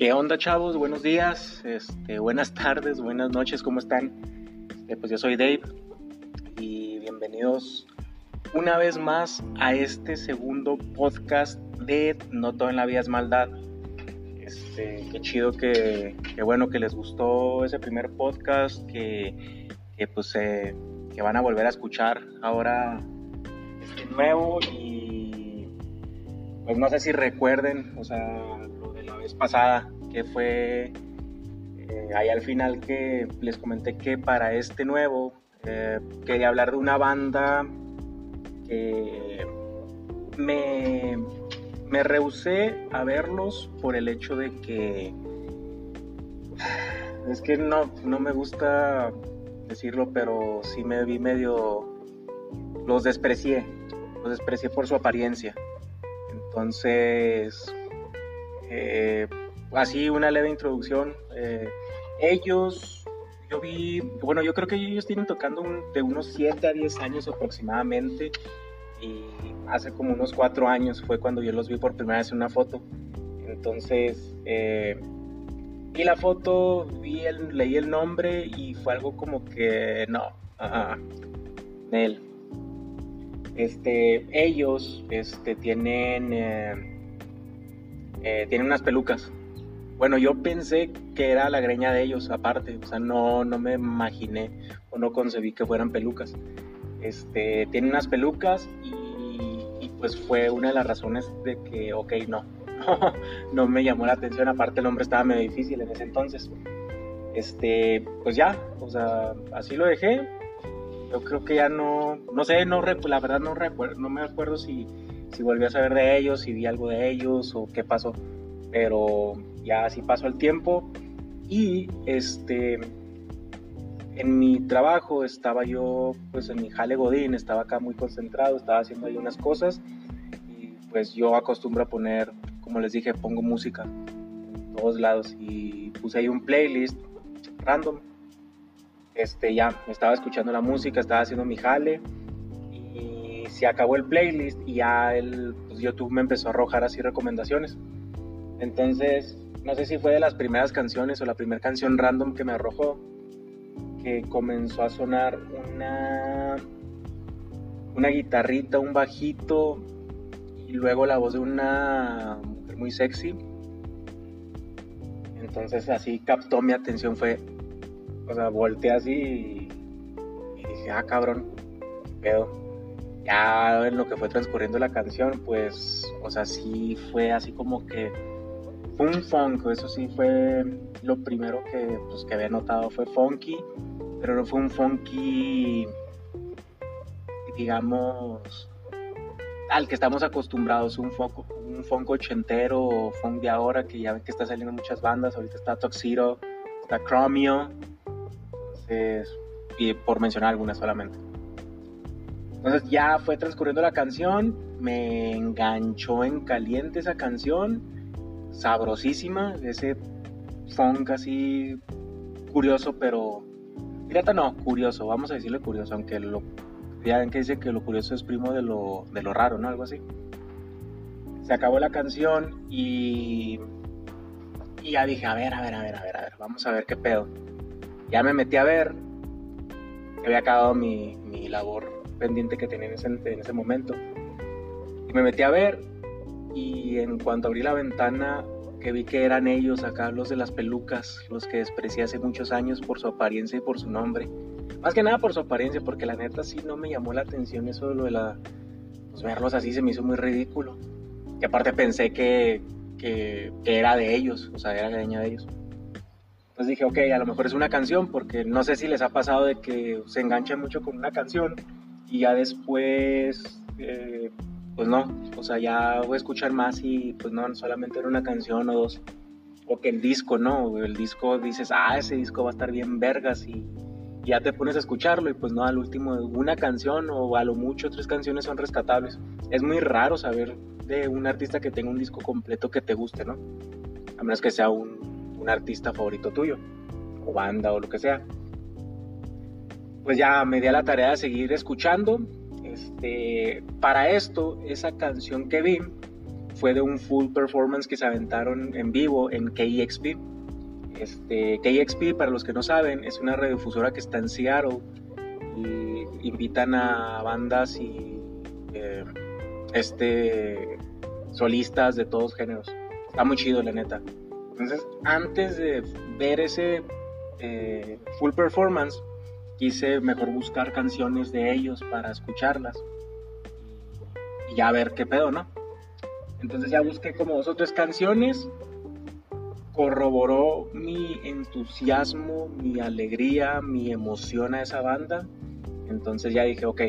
¿Qué onda, chavos? Buenos días, este, buenas tardes, buenas noches, ¿cómo están? Este, pues yo soy Dave y bienvenidos una vez más a este segundo podcast de No todo en la vida es maldad. Este, qué chido que, bueno que les gustó ese primer podcast que, que pues que van a volver a escuchar ahora este nuevo y pues no sé si recuerden, o sea, pasada, que fue eh, ahí al final que les comenté que para este nuevo eh, quería hablar de una banda que me, me rehusé a verlos por el hecho de que es que no, no me gusta decirlo, pero sí me vi medio... Los desprecié, los desprecié por su apariencia. Entonces, así una leve introducción. Eh, ellos, yo vi, bueno, yo creo que ellos tienen tocando de unos 7 a 10 años aproximadamente. Y hace como unos 4 años fue cuando yo los vi por primera vez en una foto. Entonces, eh, vi la foto, vi el, leí el nombre y fue algo como que no, uh. Este, ellos este, tienen eh, tienen unas pelucas. Bueno, yo pensé que era la greña de ellos aparte, o sea, no, no me imaginé o no concebí que fueran pelucas. Este, tienen unas pelucas y, pues fue una de las razones de que, ok, no, no me llamó la atención, aparte el nombre estaba medio difícil en ese entonces. Este, pues ya, o sea, así lo dejé. Yo creo que ya no, no sé, no la verdad no recuerdo, no me acuerdo si si volví a saber de ellos, si vi algo de ellos o qué pasó. Pero ya así pasó el tiempo y este en mi trabajo estaba yo pues en mi jale godín, estaba acá muy concentrado, estaba haciendo ahí unas cosas y pues yo acostumbro a poner, como les dije, pongo música en todos lados y puse ahí un playlist random. Este ya estaba escuchando la música, estaba haciendo mi jale se acabó el playlist y ya el, pues, YouTube me empezó a arrojar así recomendaciones. Entonces, no sé si fue de las primeras canciones o la primera canción random que me arrojó, que comenzó a sonar una, una guitarrita, un bajito y luego la voz de una mujer muy sexy. Entonces así captó mi atención, fue, o sea, volteé así y, y dije, ah, cabrón, pedo ya en lo que fue transcurriendo la canción, pues, o sea, sí fue así como que un funk, eso sí fue lo primero que, pues, que había notado, fue funky, pero no fue un funky, digamos, al que estamos acostumbrados, un funk, un funk ochentero o funk de ahora, que ya ven que está saliendo muchas bandas, ahorita está Toxiro, está Chromio, entonces, y por mencionar algunas solamente. Entonces ya fue transcurriendo la canción, me enganchó en caliente esa canción, sabrosísima, ese funk así curioso, pero pirata no, curioso, vamos a decirle curioso, aunque lo, ya ven que dice que lo curioso es primo de lo, de lo raro, ¿no? Algo así. Se acabó la canción y, y ya dije, a ver, a ver, a ver, a ver, a ver, vamos a ver qué pedo. Ya me metí a ver, había acabado mi, mi labor pendiente que tenía en ese, en ese momento. Y me metí a ver y en cuanto abrí la ventana que vi que eran ellos acá, los de las pelucas, los que desprecié hace muchos años por su apariencia y por su nombre. Más que nada por su apariencia, porque la neta sí no me llamó la atención eso de lo de la... Pues verlos así se me hizo muy ridículo. Y aparte pensé que, que, que era de ellos, o sea, era leña de ellos. Entonces dije, ok, a lo mejor es una canción, porque no sé si les ha pasado de que se enganchan mucho con una canción y ya después, eh, pues no, o sea, ya voy a escuchar más y pues no, solamente era una canción o dos, o que el disco, ¿no? El disco dices, ah, ese disco va a estar bien vergas y ya te pones a escucharlo y pues no, al último una canción o a lo mucho tres canciones son rescatables. Es muy raro saber de un artista que tenga un disco completo que te guste, ¿no? A menos que sea un, un artista favorito tuyo, o banda o lo que sea pues ya me di a la tarea de seguir escuchando. Este, para esto, esa canción que vi fue de un full performance que se aventaron en vivo en KEXP. Este, KEXP, para los que no saben, es una radiodifusora que está en Seattle y invitan a bandas y eh, este, solistas de todos géneros. Está muy chido, la neta. Entonces, antes de ver ese eh, full performance, quise mejor buscar canciones de ellos para escucharlas y ya ver qué pedo, ¿no? Entonces ya busqué como dos o tres canciones, corroboró mi entusiasmo, mi alegría, mi emoción a esa banda. Entonces ya dije, ok,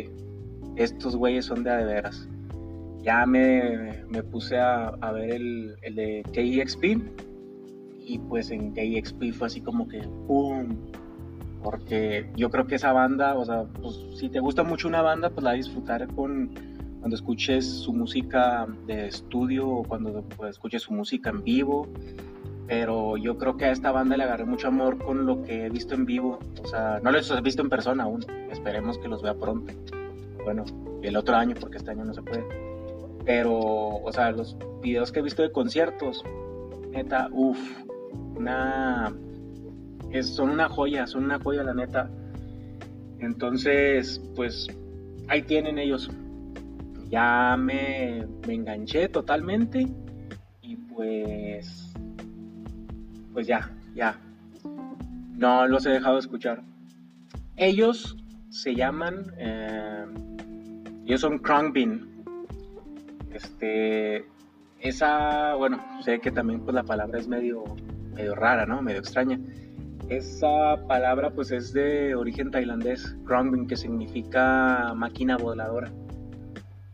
estos güeyes son de a de veras. Ya me, me puse a, a, ver el, el de KEXP y pues en KEXP fue así como que ¡pum! Porque yo creo que esa banda, o sea, pues si te gusta mucho una banda, pues la disfrutar con cuando escuches su música de estudio o cuando pues, escuches su música en vivo. Pero yo creo que a esta banda le agarré mucho amor con lo que he visto en vivo. O sea, no los he visto en persona aún. Esperemos que los vea pronto. Bueno, el otro año, porque este año no se puede. Pero, o sea, los videos que he visto de conciertos, neta, uff, una. Es, son una joya, son una joya, la neta. Entonces, pues ahí tienen ellos ya me, enganché totalmente y pues, pues ya, ya, no los he dejado de escuchar. Ellos se llaman, eh, ellos son Krongbin. Este, esa, bueno, sé que también pues la palabra es medio, medio rara, ¿no? Medio extraña. Esa palabra pues es de origen tailandés, Krongbin, que significa máquina voladora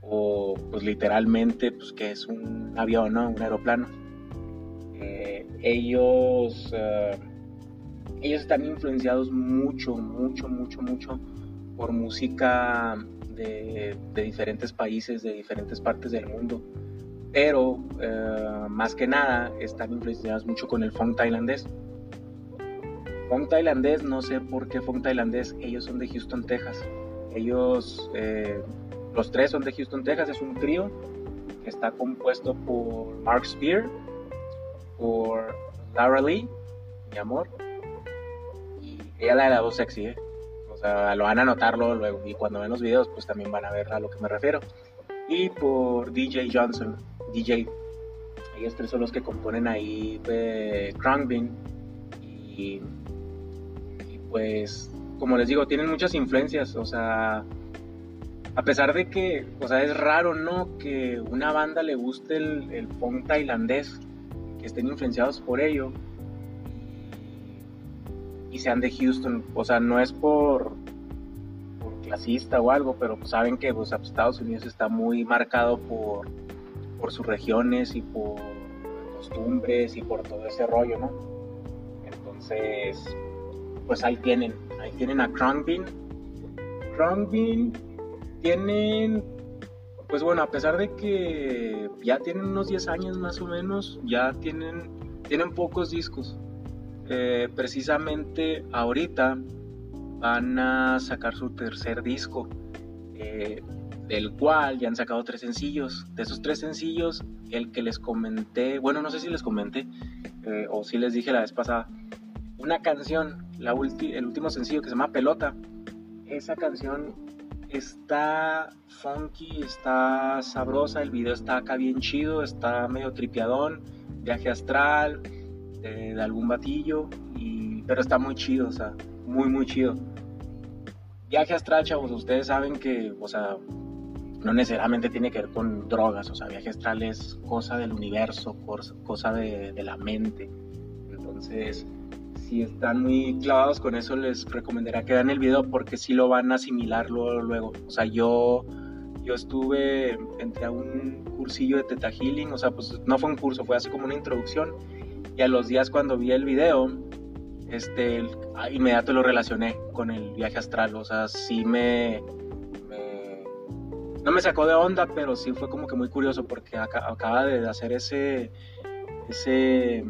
o pues literalmente pues que es un avión, ¿no? Un aeroplano. Eh, ellos, eh, ellos están influenciados mucho, mucho, mucho, mucho por música de, diferentes países, de diferentes partes del mundo. Pero eh, más que nada están influenciados mucho con el funk tailandés. Funk tailandés, no sé por qué funk tailandés, ellos son de Houston, Texas. Ellos los tres son de Houston, Texas. Es un trío que está compuesto por Mark Spear, por Lara Lee, mi amor, y ella la de la voz sexy, ¿eh? O sea, lo van a notarlo luego. Y cuando ven los videos, pues también van a ver a lo que me refiero. Y por DJ Johnson, DJ. Ellos tres son los que componen ahí Krongbin. Y, y pues, como les digo, tienen muchas influencias. O sea, a pesar de que, o sea, es raro, ¿no? Que una banda le guste el, el punk tailandés, que estén influenciados por ello y sean de Houston. O sea, no es por, clasista o algo, pero saben que pues, Estados Unidos está muy marcado por, por sus regiones y por costumbres y por todo ese rollo, ¿no? Entonces, pues ahí tienen, ahí tienen a Krongbin. Krongbin tienen, pues bueno, a pesar de que ya tienen unos 10 años más o menos, ya tienen, tienen pocos discos. Eh, precisamente ahorita van a sacar su tercer disco, eh, del cual ya han sacado tres sencillos. De esos tres sencillos, el que les comenté, bueno, no sé si les comenté eh, o si les dije la vez pasada, una canción, el último sencillo que se llama Pelota. Esa canción está funky, está sabrosa, el video está acá bien chido, está medio tripiadón, viaje astral, de, algún batillo, pero está muy chido, o sea, muy, muy chido. Viaje astral, chavos, ustedes saben que, o sea, no necesariamente tiene que ver con drogas, o sea, viaje astral es cosa del universo, cosa de, de la mente. Entonces, si están muy clavados con eso, les recomendaría que vean el video porque si lo van a asimilar luego, O sea, yo, yo estuve, entre a un cursillo de Teta Healing, o sea, pues no fue un curso, fue así como una introducción. Y a los días cuando vi el video, este, inmediato lo relacioné con el viaje astral. O sea, sí me, no me sacó de onda, pero sí fue como que muy curioso porque acaba de hacer ese, ese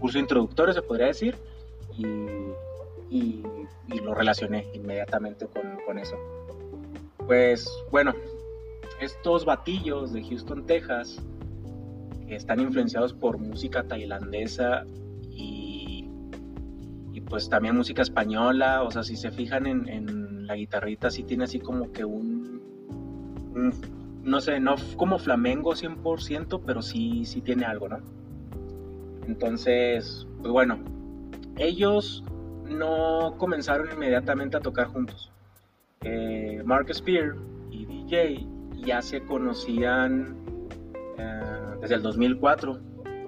curso introductorio, se podría decir y, lo relacioné inmediatamente con, eso. Pues bueno, estos batillos de Houston, Texas, están influenciados por música tailandesa y, y pues también música española, o sea, si se fijan en, la guitarrita, sí tiene así como que un, no sé, no como flamengo 100%, pero sí, sí tiene algo, ¿no? Entonces, pues bueno, ellos no comenzaron inmediatamente a tocar juntos. Eh, Mark Spear y DJ ya se conocían eh, desde el 2004.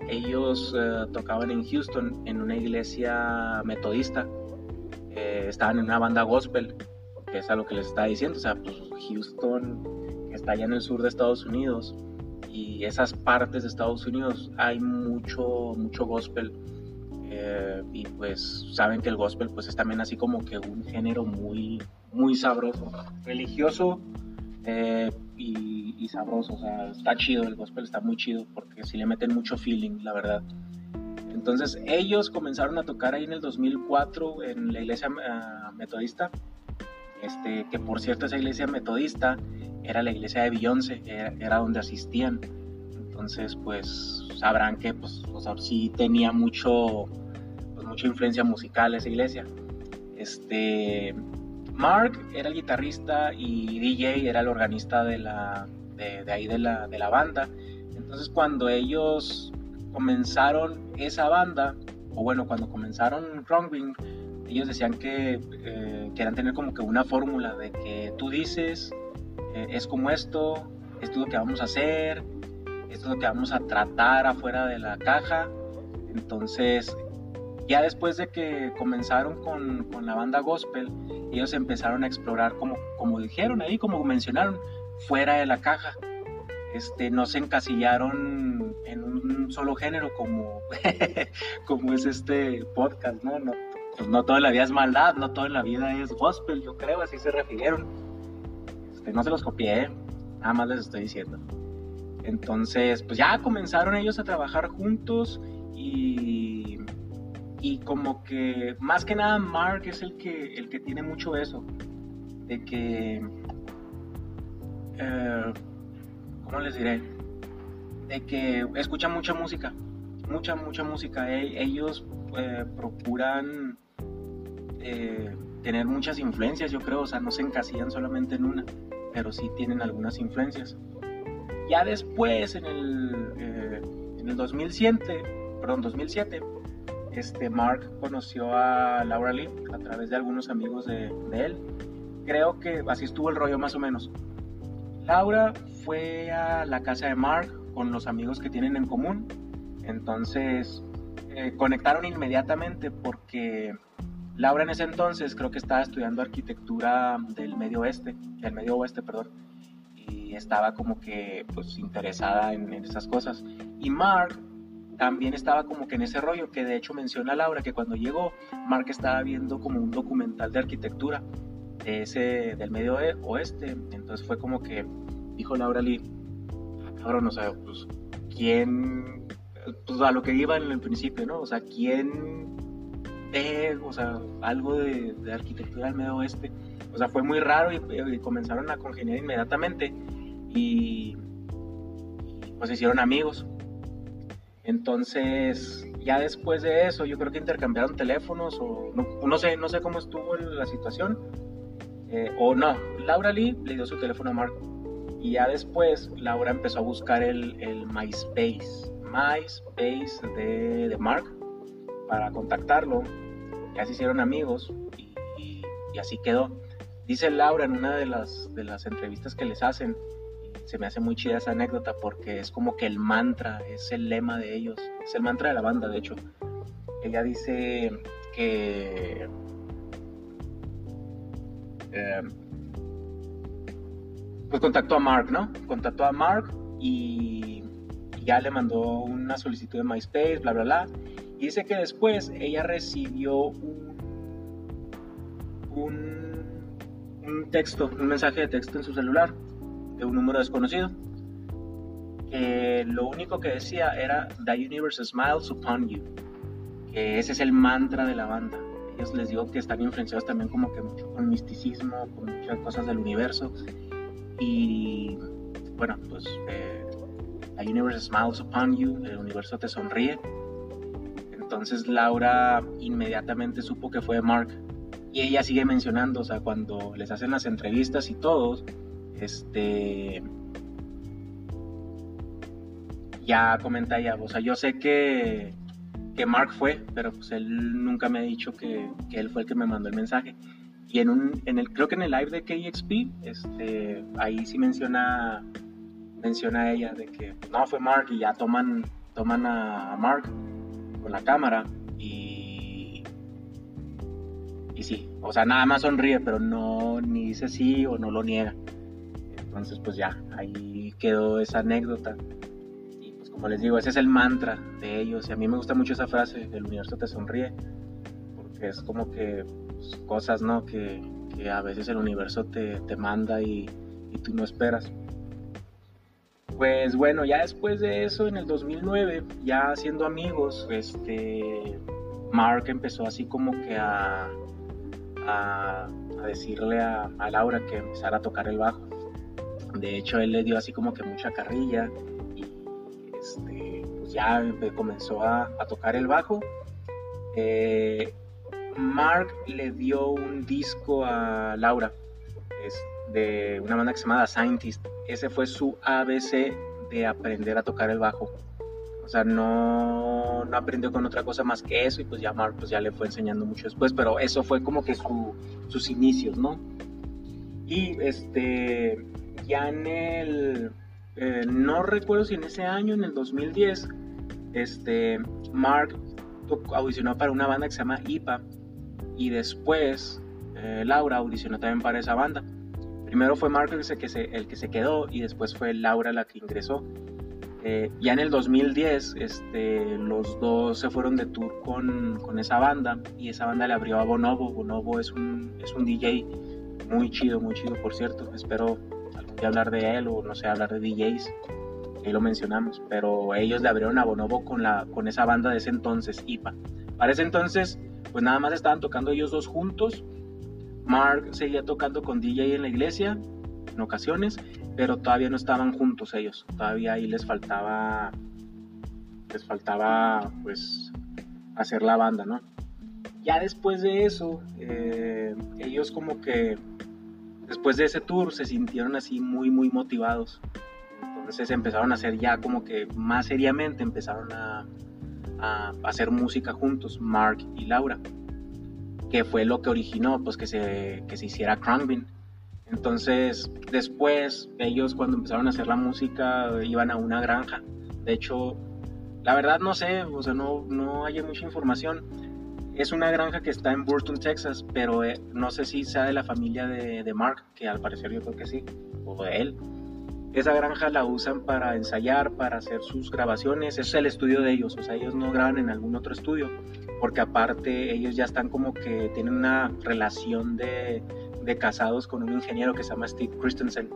Ellos eh, tocaban en Houston en una iglesia metodista. estaban en una banda gospel, que es a lo que les estaba diciendo. O sea, pues Houston, está allá en el sur de Estados Unidos, y esas partes de Estados Unidos hay mucho, mucho gospel. Y pues saben que el gospel pues es también así como que un género muy, muy sabroso, religioso eh, y, sabroso. O sea, está chido, el gospel está muy chido porque si le meten mucho feeling, la verdad. Entonces ellos comenzaron a tocar ahí en el 2004 en la iglesia ah, metodista, este, que por cierto esa iglesia metodista era la iglesia de Beyoncé, era, donde asistían. Entonces pues sabrán que pues, o sí tenía mucho, pues, mucha influencia musical esa iglesia. Este, Mark era el guitarrista y DJ era el organista de, la, de, ahí de la, de la, banda. Entonces cuando ellos comenzaron esa banda, o bueno, cuando comenzaron Wrongwing, ellos decían que eh, querían tener como que una fórmula de que tú dices, eh, es como esto, esto es lo que vamos a hacer, esto es lo que vamos a tratar afuera de la caja. Entonces ya después de que comenzaron con, con, la banda gospel, ellos empezaron a explorar, como, como dijeron ahí, como mencionaron, fuera de la caja. Este, no se encasillaron en un solo género como, como es este podcast, ¿no? No, pues no todo la vida es maldad, no todo la vida es gospel, yo creo, así se refirieron. Este, no se los copié, nada más les estoy diciendo. Entonces, pues ya comenzaron ellos a trabajar juntos y y como que más que nada Mark es el que, el que tiene mucho eso, de que, eh, ¿cómo les diré? De que escucha mucha música, mucha, mucha música. Ellos eh, procuran eh, tener muchas influencias, yo creo, o sea, no se encasillan solamente en una, pero sí tienen algunas influencias. Ya después, en el, en el 2007, perdón, 2007, este Mark conoció a Laura Lee a través de algunos amigos de, él. Creo que así estuvo el rollo más o menos. Laura fue a la casa de Mark con los amigos que tienen en común. Entonces eh, conectaron inmediatamente porque Laura en ese entonces creo que estaba estudiando arquitectura del medio oeste, del medio oeste, perdón, y estaba como que pues interesada en, en esas cosas. Y Mark también estaba como que en ese rollo que de hecho menciona Laura que cuando llegó Mark estaba viendo como un documental de arquitectura de ese del medio oeste. Entonces fue como que dijo Laura Lee cabrón o sea pues quién pues a lo que iba en el principio no o sea quién ve o sea algo de, arquitectura del medio oeste o sea fue muy raro y, comenzaron a congeniar inmediatamente y, y pues se hicieron amigos entonces, ya después de eso, yo creo que intercambiaron teléfonos o no, sé, no sé cómo estuvo la situación. Eh, o no, Laura Lee le dio su teléfono a Mark. Y ya después Laura empezó a buscar el, el MySpace, MySpace de, de, Mark para contactarlo. Ya se hicieron amigos y, y así quedó. Dice Laura en una de las, de las entrevistas que les hacen se me hace muy chida esa anécdota porque es como que el mantra, es el lema de ellos, es el mantra de la banda, de hecho. Ella dice que... Eh, pues contactó a Mark, ¿no? Contactó a Mark y ya le mandó una solicitud de MySpace, bla, bla, bla. Y dice que después ella recibió un, un, un texto, un mensaje de texto en su celular un número desconocido. lo único que decía era The Universe Smiles Upon You, que ese es el mantra de la banda. Ellos les digo que están influenciados también como que mucho con misticismo, con muchas cosas del universo. Y bueno, pues eh, The Universe Smiles Upon You, el universo te sonríe. Entonces Laura inmediatamente supo que fue Mark. Y ella sigue mencionando, o sea, cuando les hacen las entrevistas y todos, este, ya comenta ella, o sea, yo sé que, que Mark fue, pero pues él nunca me ha dicho que, que, él fue el que me mandó el mensaje. Y en un, en el, creo que en el live de KXP, este, ahí sí menciona, menciona ella de que no fue Mark y ya toman, toman a Mark con la cámara y, y sí, o sea, nada más sonríe, pero no ni dice sí o no lo niega. Entonces, pues ya, ahí quedó esa anécdota como les digo, ese es el mantra de ellos. Y a mí me gusta mucho esa frase, el universo te sonríe, porque es como que pues, cosas, ¿no? Que, que, a veces el universo te, te manda y, y, tú no esperas. Pues bueno, ya después de eso, en el 2009, ya siendo amigos, este, Mark empezó así como que a, a, a decirle a, a Laura que empezara a tocar el bajo. De hecho, él le dio así como que mucha carrilla este, pues ya comenzó a, tocar el bajo. Eh, Mark le dio un disco a Laura es de una banda que se llama Scientist. Ese fue su ABC de aprender a tocar el bajo. O sea, no, no aprendió con otra cosa más que eso y pues ya Mark pues ya le fue enseñando mucho después, pero eso fue como que sus inicios, ¿no? Y este, ya en el eh, no recuerdo si en ese año, en el 2010, este, Mark audicionó para una banda que se llama IPA y después eh, Laura audicionó también para esa banda. Primero fue Mark el que, se, el que se quedó y después fue Laura la que ingresó. Eh, ya en el 2010 este, los dos se fueron de tour con, con, esa banda y esa banda le abrió a Bonobo. Bonobo es un, es un DJ muy chido, muy chido por cierto. Espero hablar de él o no sé, hablar de DJs, ahí lo mencionamos, pero ellos le abrieron a Bonobo con, la, con esa banda de ese entonces, IPA. Para ese entonces, pues nada más estaban tocando ellos dos juntos. Mark seguía tocando con DJ en la iglesia en ocasiones, pero todavía no estaban juntos ellos. Todavía ahí les faltaba, les faltaba pues hacer la banda, ¿no? Ya después de eso, eh, ellos como que después de ese tour se sintieron así muy, muy motivados. Entonces empezaron a hacer ya como que más seriamente, empezaron a, a hacer música juntos, Mark y Laura, que fue lo que originó pues que se, que se hiciera Bean. Entonces después ellos cuando empezaron a hacer la música iban a una granja. De hecho, la verdad no sé, o sea, no, no hay mucha información, es una granja que está en Burton, Texas, pero eh, no sé si sea de la familia de, Mark, que al parecer yo creo que sí, o de él. Esa granja la usan para ensayar, para hacer sus grabaciones, es el estudio de ellos, o sea, ellos no graban en algún otro estudio, porque aparte ellos ya están como que tienen una relación de, de casados con un ingeniero que se llama Steve Christensen.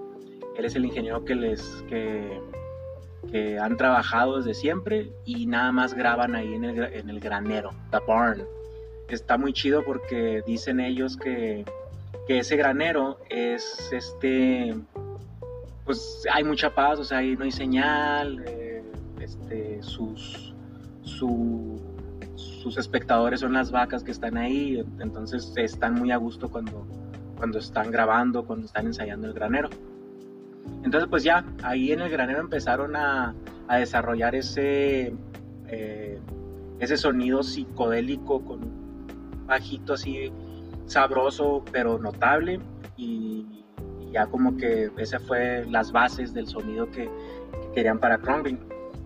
Él es el ingeniero que les... Que, que han trabajado desde siempre y nada más graban ahí en el, en el granero, The Barn, está muy chido porque dicen ellos que, que ese granero es este, pues hay mucha paz, o sea, ahí no hay señal, eh, este, sus, sus espectadores son las vacas que están ahí, entonces están muy a gusto cuando, cuando están grabando, cuando están ensayando el granero. Entonces, pues ya, ahí en el granero empezaron a, a desarrollar ese, eh, ese sonido psicodélico con bajito así sabroso pero notable y, ya como que ese fue las bases del sonido que, querían para Crumbing.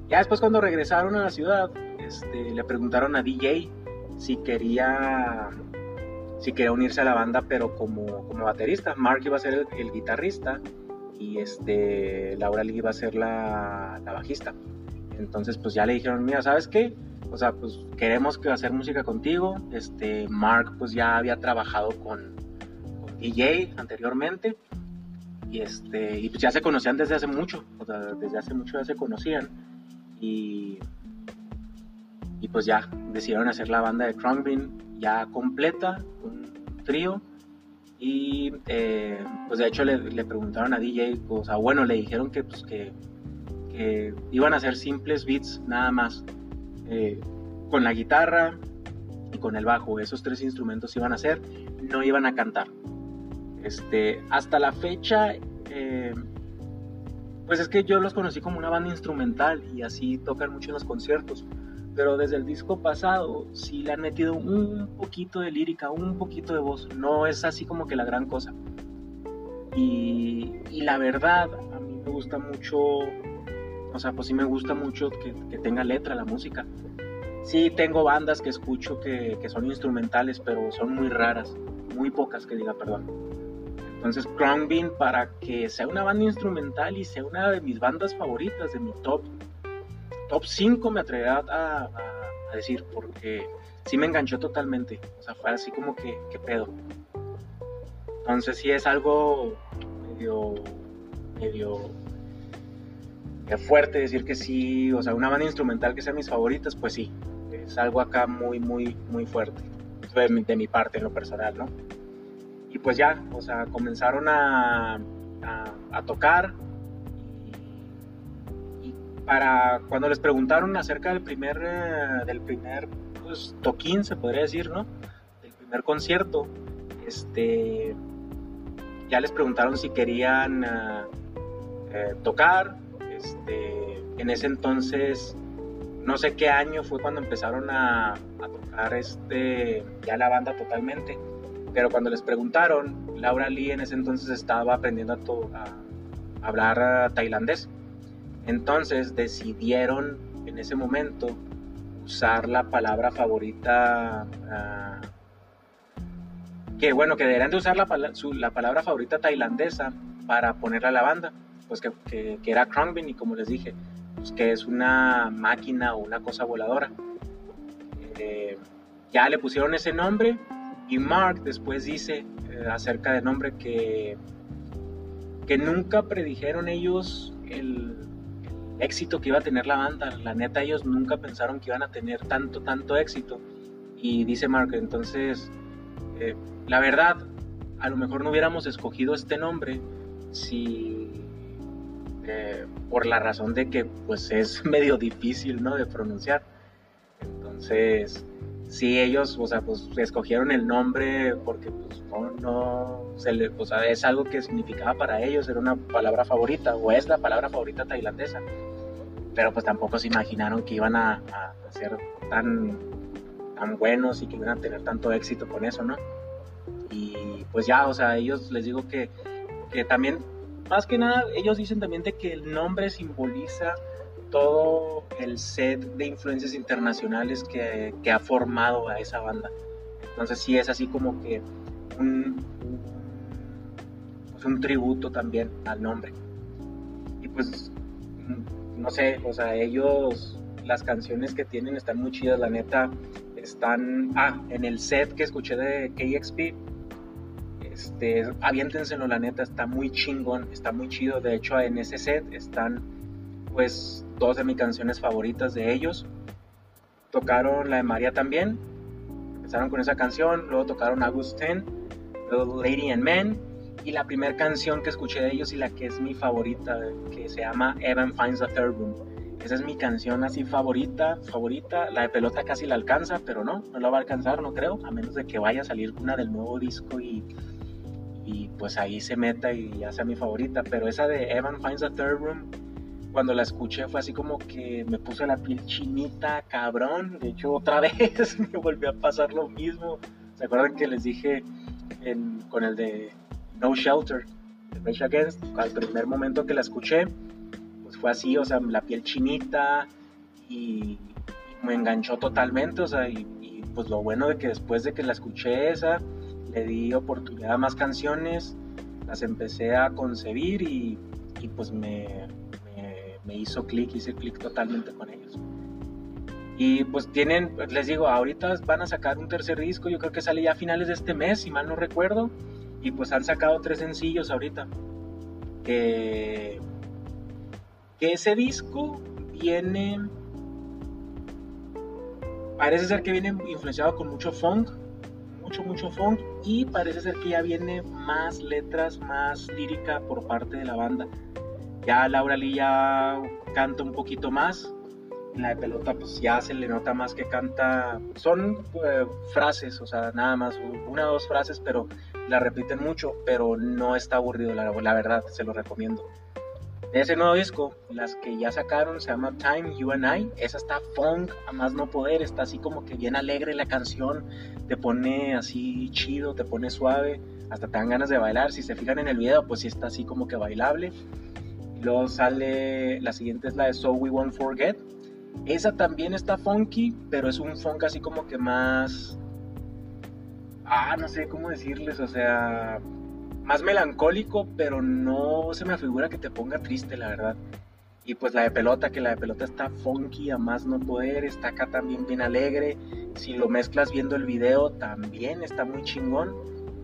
Ya después cuando regresaron a la ciudad, este, le preguntaron a DJ si quería si quería unirse a la banda pero como, como baterista. Mark iba a ser el, guitarrista y este, Laura Lee iba a ser la, la bajista. Entonces pues ya le dijeron, mira, ¿sabes qué? O sea, pues queremos que hacer música contigo. Este, Mark pues ya había trabajado con, DJ anteriormente. Y este y pues ya se conocían desde hace mucho, o sea, desde hace mucho ya se conocían. Y y pues ya decidieron hacer la banda de Bean ya completa, un trío. Y eh, pues de hecho le, preguntaron a DJ, o sea, bueno, le dijeron que pues que iban a ser simples beats nada más, eh, con la guitarra y con el bajo, esos tres instrumentos iban a ser, no iban a cantar. Este, hasta la fecha, eh, pues es que yo los conocí como una banda instrumental y así tocan mucho en los conciertos. Pero desde el disco pasado sí le han metido un poquito de lírica, un poquito de voz. No es así como que la gran cosa. Y, la verdad, a mí me gusta mucho, o sea, pues sí me gusta mucho que, tenga letra la música. Sí tengo bandas que escucho que, que son instrumentales, pero son muy raras, muy pocas que diga, perdón. Entonces, Crown Bean, para que sea una banda instrumental y sea una de mis bandas favoritas, de mi top, top 5, me atrevería a, decir, porque sí me enganchó totalmente. O sea, fue así como que, ¿qué pedo? Entonces, sí es algo medio, medio fuerte decir que sí, o sea, una banda instrumental que sea mis favoritas, pues sí, es algo acá muy, muy, muy fuerte, de mi, de mi parte en lo personal, ¿no? y pues ya, o sea, comenzaron a, a, tocar. Y, para cuando les preguntaron acerca del primer, eh, del primer pues, toquín, se podría decir, ¿no? Del primer concierto, este, ya les preguntaron si querían eh, eh, tocar. Este, en ese entonces, no sé qué año fue cuando empezaron a, tocar este, ya la banda totalmente pero cuando les preguntaron, Laura Lee en ese entonces estaba aprendiendo a, hablar tailandés. Entonces decidieron en ese momento usar la palabra favorita, ah, que bueno, que deberían de usar la, la, palabra favorita tailandesa para ponerla a la banda, pues que, que, era Krongbin y como les dije, pues que es una máquina o una cosa voladora. Eh, ya le pusieron ese nombre y Mark después dice eh, acerca del nombre que, que nunca predijeron ellos el, éxito que iba a tener la banda. La neta, ellos nunca pensaron que iban a tener tanto, tanto éxito. Y dice Mark, entonces, eh, la verdad, a lo mejor no hubiéramos escogido este nombre si por la razón de que pues es medio difícil, ¿no? De pronunciar. Entonces, sí ellos, o sea, pues escogieron el nombre porque pues no, no se le, o sea, es algo que significaba para ellos, era una palabra favorita o es la palabra favorita tailandesa. Pero pues tampoco se imaginaron que iban a, ser tan, tan buenos y que iban a tener tanto éxito con eso, ¿no? Y pues ya, o sea, ellos les digo que, que también, más que nada, ellos dicen también de que el nombre simboliza todo el set de influencias internacionales que, ha formado a esa banda. Entonces sí es así como que un, pues un tributo también al nombre. Y pues, no sé, o sea, ellos, las canciones que tienen están muy chidas, la neta, están, ah, en el set que escuché de KXP, este, aviéntenselo, la neta, está muy chingón, está muy chido, de hecho en ese set están pues dos de mis canciones favoritas de ellos. Tocaron la de María también. Empezaron con esa canción, luego tocaron Augustine, Little Lady and Men y la primera canción que escuché de ellos y la que es mi favorita, que se llama Evan Finds the Third Room. Esa es mi canción así favorita, favorita. La de pelota casi la alcanza, pero no, no la va a alcanzar, no creo, a menos de que vaya a salir una del nuevo disco y, y pues ahí se meta y ya sea mi favorita. Pero esa de Evan Finds the Third Room cuando la escuché fue así como que me puse la piel chinita, cabrón. De hecho, otra vez me volvió a pasar lo mismo. ¿Se acuerdan que les dije con el de No Shelter, de Rage Against? Al primer momento que la escuché, pues fue así, o sea, la piel chinita y, me enganchó totalmente, o sea, y, y, pues lo bueno de que después de que la escuché esa, le di oportunidad a más canciones, las empecé a concebir y, y pues me, me hizo clic, hice clic totalmente con ellos. Y pues tienen, les digo, ahorita van a sacar un tercer disco, yo creo que sale ya a finales de este mes, si mal no recuerdo. Y pues han sacado tres sencillos ahorita. Que, que ese disco viene... Parece ser que viene influenciado con mucho funk, mucho, mucho funk. Y parece ser que ya viene más letras, más lírica por parte de la banda Ya Laura Lee canta un poquito más. La de pelota pues ya se le nota más que canta. Son eh, frases, o sea, nada más, una o dos frases, pero la repiten mucho, pero no está aburrido, la, la verdad, se lo recomiendo. De ese nuevo disco, las que ya sacaron se llama Time, You and I. Esa está funk, a más no poder, está así como que bien alegre la canción, te pone así chido, te pone suave, hasta te dan ganas de bailar. Si se fijan en el video, pues sí está así como que bailable. luego sale, la siguiente es la de So We Won't Forget. Esa también está funky, pero es un funk así como que más... Ah, no sé cómo decirles, o sea, más melancólico, pero no se me figura que te ponga triste, la verdad. Y pues la de pelota, que la de pelota está funky a más no poder, está acá también bien alegre. Si lo mezclas viendo el video, también está muy chingón.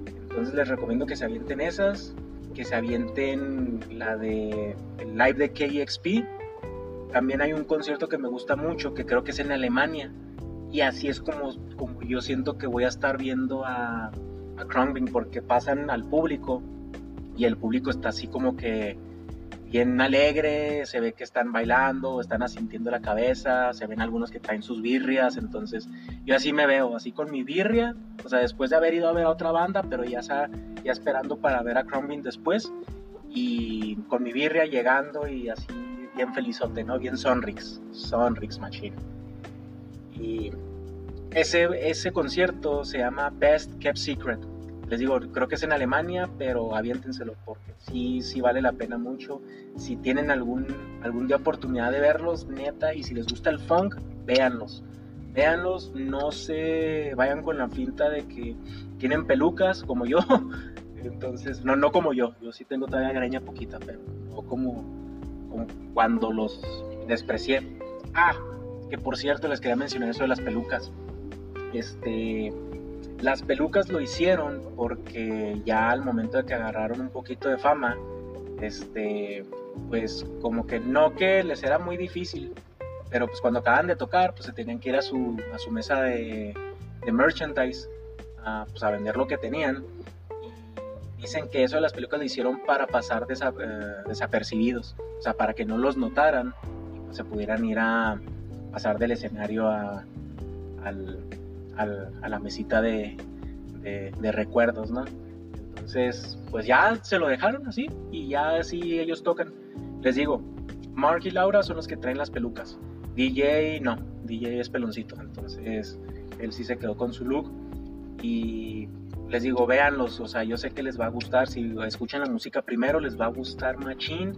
Entonces les recomiendo que se avienten esas, que se avienten la de live de KXP. También hay un concierto que me gusta mucho, que creo que es en Alemania. Y así es como, como yo siento que voy a estar viendo a, a Krongbin porque pasan al público y el público está así como que bien alegre, se ve que están bailando, están asintiendo la cabeza, se ven algunos que traen sus birrias, entonces yo así me veo, así con mi birria, o sea, después de haber ido a ver a otra banda, pero ya, ya esperando para ver a Krongbin después y con mi birria llegando y así bien felizote, ¿no? Bien Sonrix, Sonrix Machine. Y ese, ese concierto se llama Best Kept Secret. Les digo, creo que es en Alemania, pero aviéntenselo porque sí, sí vale la pena mucho. Si tienen algún, algún día oportunidad de verlos, neta, y si les gusta el funk, véanlos. Véanlos, no se vayan con la finta de que tienen pelucas como yo. Entonces, no, no como yo, yo sí tengo todavía greña poquita, pero no como, como cuando los desprecié. Ah, que por cierto les quería mencionar eso de las pelucas. Este, las pelucas lo hicieron porque ya al momento de que agarraron un poquito de fama, este, pues como que no que les era muy difícil, pero pues cuando acaban de tocar, pues se tenían que ir a su, a su mesa de, de merchandise, a, pues vender lo que tenían. Dicen que eso de las pelucas lo hicieron para pasar eh, desapercibidos, o sea, para que no los notaran y pues, se pudieran ir a pasar del escenario a, al, a la mesita de, recuerdos, ¿no? Entonces, pues ya se lo dejaron así y ya así ellos tocan. Les digo, Mark y Laura son los que traen las pelucas. DJ no, DJ es peloncito, entonces él sí se quedó con su look y les digo, véanlos, o sea, yo sé que les va a gustar, si escuchan la música primero les va a gustar machín,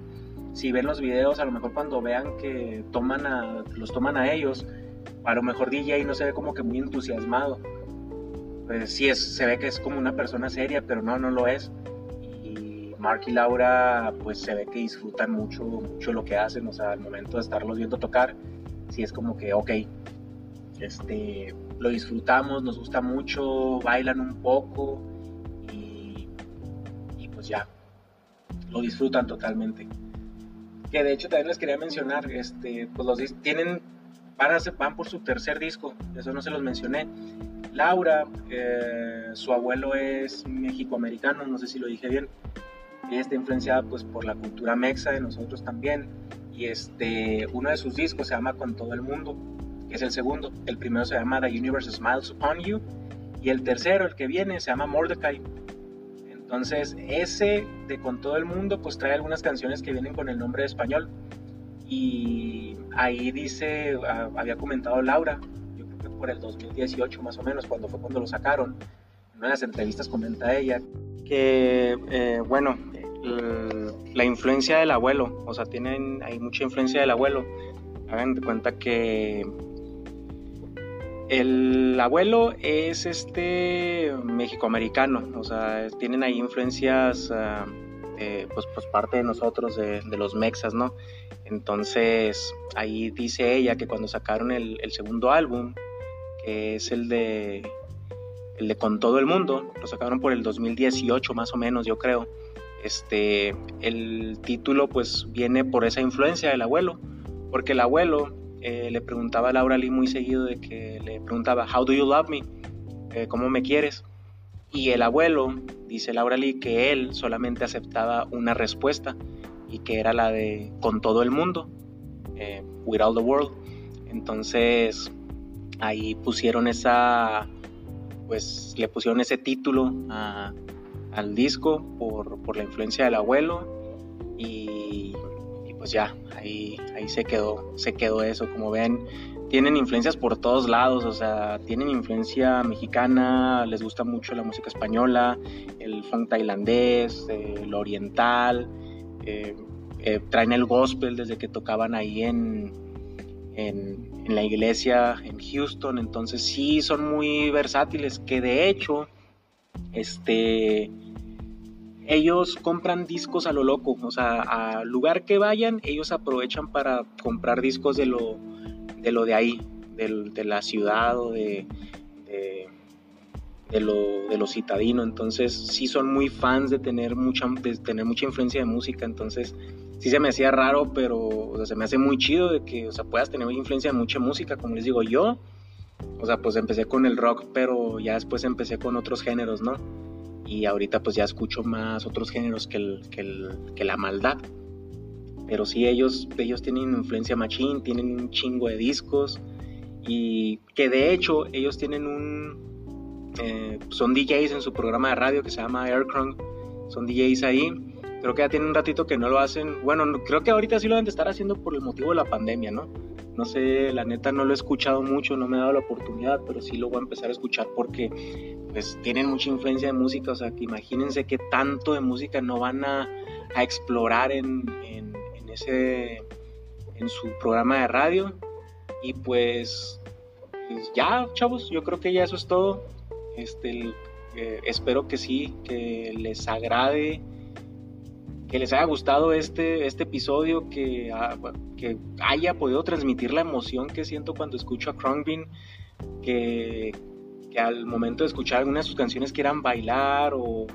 si ven los videos, a lo mejor cuando vean que toman a, los toman a ellos, a lo mejor DJ no se ve como que muy entusiasmado. Pues sí, es, se ve que es como una persona seria, pero no, no lo es. Y Mark y Laura, pues se ve que disfrutan mucho, mucho lo que hacen, o sea, al momento de estarlos viendo tocar, sí es como que, ok, este, lo disfrutamos, nos gusta mucho, bailan un poco y, y pues ya, lo disfrutan totalmente. Que de hecho también les quería mencionar, este, pues los tienen van, por su tercer disco, eso no se los mencioné. Laura, eh, su abuelo es mexicoamericano, no sé si lo dije bien. Ella está influenciada pues por la cultura mexa de nosotros también. Y este, uno de sus discos se llama Con todo el mundo, que es el segundo. El primero se llama The Universe Smiles Upon You. Y el tercero, el que viene, se llama Mordecai. Entonces, ese de Con todo el mundo, pues trae algunas canciones que vienen con el nombre de español. Y ahí dice, ah, había comentado Laura, yo creo que por el 2018 más o menos, cuando fue cuando lo sacaron, en una de las entrevistas comenta ella que, eh, bueno, la influencia del abuelo, o sea, tienen, hay mucha influencia del abuelo. Hagan de cuenta que el abuelo es este mexicoamericano, o sea, tienen ahí influencias, ah, pues, pues parte de nosotros, de los mexas, ¿no? Entonces ahí dice ella que cuando sacaron el, segundo álbum, que es el de, el de Con todo el mundo, lo sacaron por el 2018 más o menos, yo creo. Este, el título pues viene por esa influencia del abuelo, porque el abuelo eh, le preguntaba a Laura Lee muy seguido de que le preguntaba, How do you love me? Eh, ¿Cómo me quieres? Y el abuelo, dice Laura Lee, que él solamente aceptaba una respuesta y que era la de Con todo el mundo, eh, With All the World. Entonces ahí pusieron esa, pues le pusieron ese título al disco por, por, la influencia del abuelo y, pues ya, ahí, ahí se quedó, se quedó eso, como ven, tienen influencias por todos lados, o sea, tienen influencia mexicana, les gusta mucho la música española, el funk tailandés, el oriental, eh, eh, traen el gospel desde que tocaban ahí en, en, la iglesia en Houston, entonces sí son muy versátiles, que de hecho, este, ellos compran discos a lo loco, o sea, al lugar que vayan, ellos aprovechan para comprar discos de lo de lo de ahí, de la ciudad o de, de, lo, de lo citadino. Entonces sí son muy fans de tener mucha, de tener mucha influencia de música. Entonces sí se me hacía raro, pero se me hace muy chido de que o sea, puedas tener influencia de mucha música. Como les digo, yo, o sea, pues empecé con el rock, pero ya después empecé con otros géneros, ¿no? Y ahorita pues ya escucho más otros géneros que, el, que, la maldad. Pero sí, ellos, ellos tienen influencia machine, tienen un chingo de discos. Y que de hecho, ellos tienen un. Eh, son DJs en su programa de radio que se llama Aircron. Son DJs ahí. Creo que ya tienen un ratito que no lo hacen. Bueno, creo que ahorita sí lo deben de estar haciendo por el motivo de la pandemia, ¿no? No sé, la neta no lo he escuchado mucho, no me he dado la oportunidad, pero sí lo voy a empezar a escuchar porque pues tienen mucha influencia de música, o sea, que imagínense qué tanto de música no van a, a explorar en, en su programa de radio. Y pues, pues, ya, chavos, yo creo que ya eso es todo. Este, eh, espero que sí, que les agrade, que les haya gustado este, este episodio, que, que haya podido transmitir la emoción que siento cuando escucho a Krongbin, que, que al momento de escuchar algunas de sus canciones quieran bailar o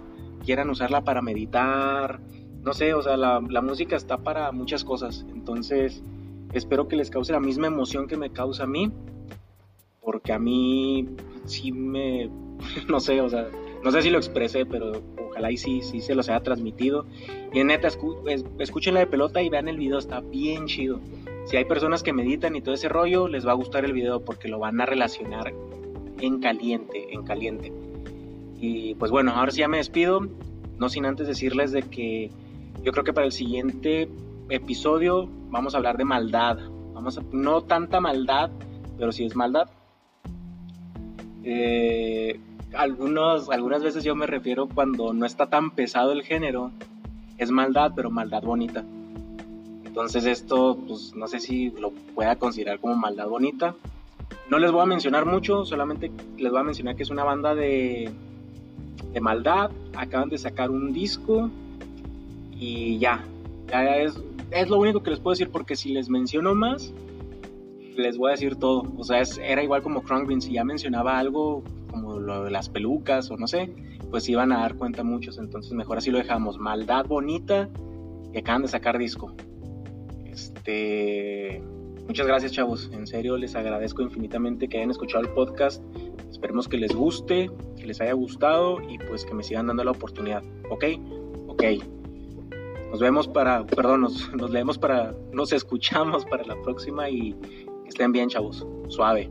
quieran usarla para meditar no sé, o sea, la, música está para muchas cosas. Entonces, espero que les cause la misma emoción que me causa a mí. Porque a mí sí me, no sé, o sea, no sé si lo expresé, pero ojalá y sí, sí se los haya transmitido. Y en neta, escuchen la de pelota y vean el video, está bien chido. Si hay personas que meditan y todo ese rollo, les va a gustar el video porque lo van a relacionar en caliente, en caliente. Y pues bueno, ahora sí ya me despido, no sin antes decirles de que yo creo que para el siguiente episodio vamos a hablar de maldad. Vamos a, no tanta maldad, pero sí es maldad. Eh, algunos, algunas veces yo me refiero cuando no está tan pesado el género, es maldad, pero maldad bonita. Entonces esto, pues no sé si lo pueda considerar como maldad bonita. No les voy a mencionar mucho, solamente les voy a mencionar que es una banda de, de maldad. Acaban de sacar un disco y ya, es, es lo único que les puedo decir porque si les menciono más, les voy a decir todo. O sea, era igual como Krongbin, si ya mencionaba algo como lo de las pelucas o no sé, pues iban a dar cuenta muchos. Entonces mejor así lo dejamos. Maldad bonita que acaban de sacar disco. Este. Muchas gracias, chavos. En serio, les agradezco infinitamente que hayan escuchado el podcast. Esperemos que les guste, que les haya gustado y pues que me sigan dando la oportunidad. ¿Ok? Ok. Nos vemos para, perdón, nos, nos leemos para, nos escuchamos para la próxima y que estén bien, chavos. Suave.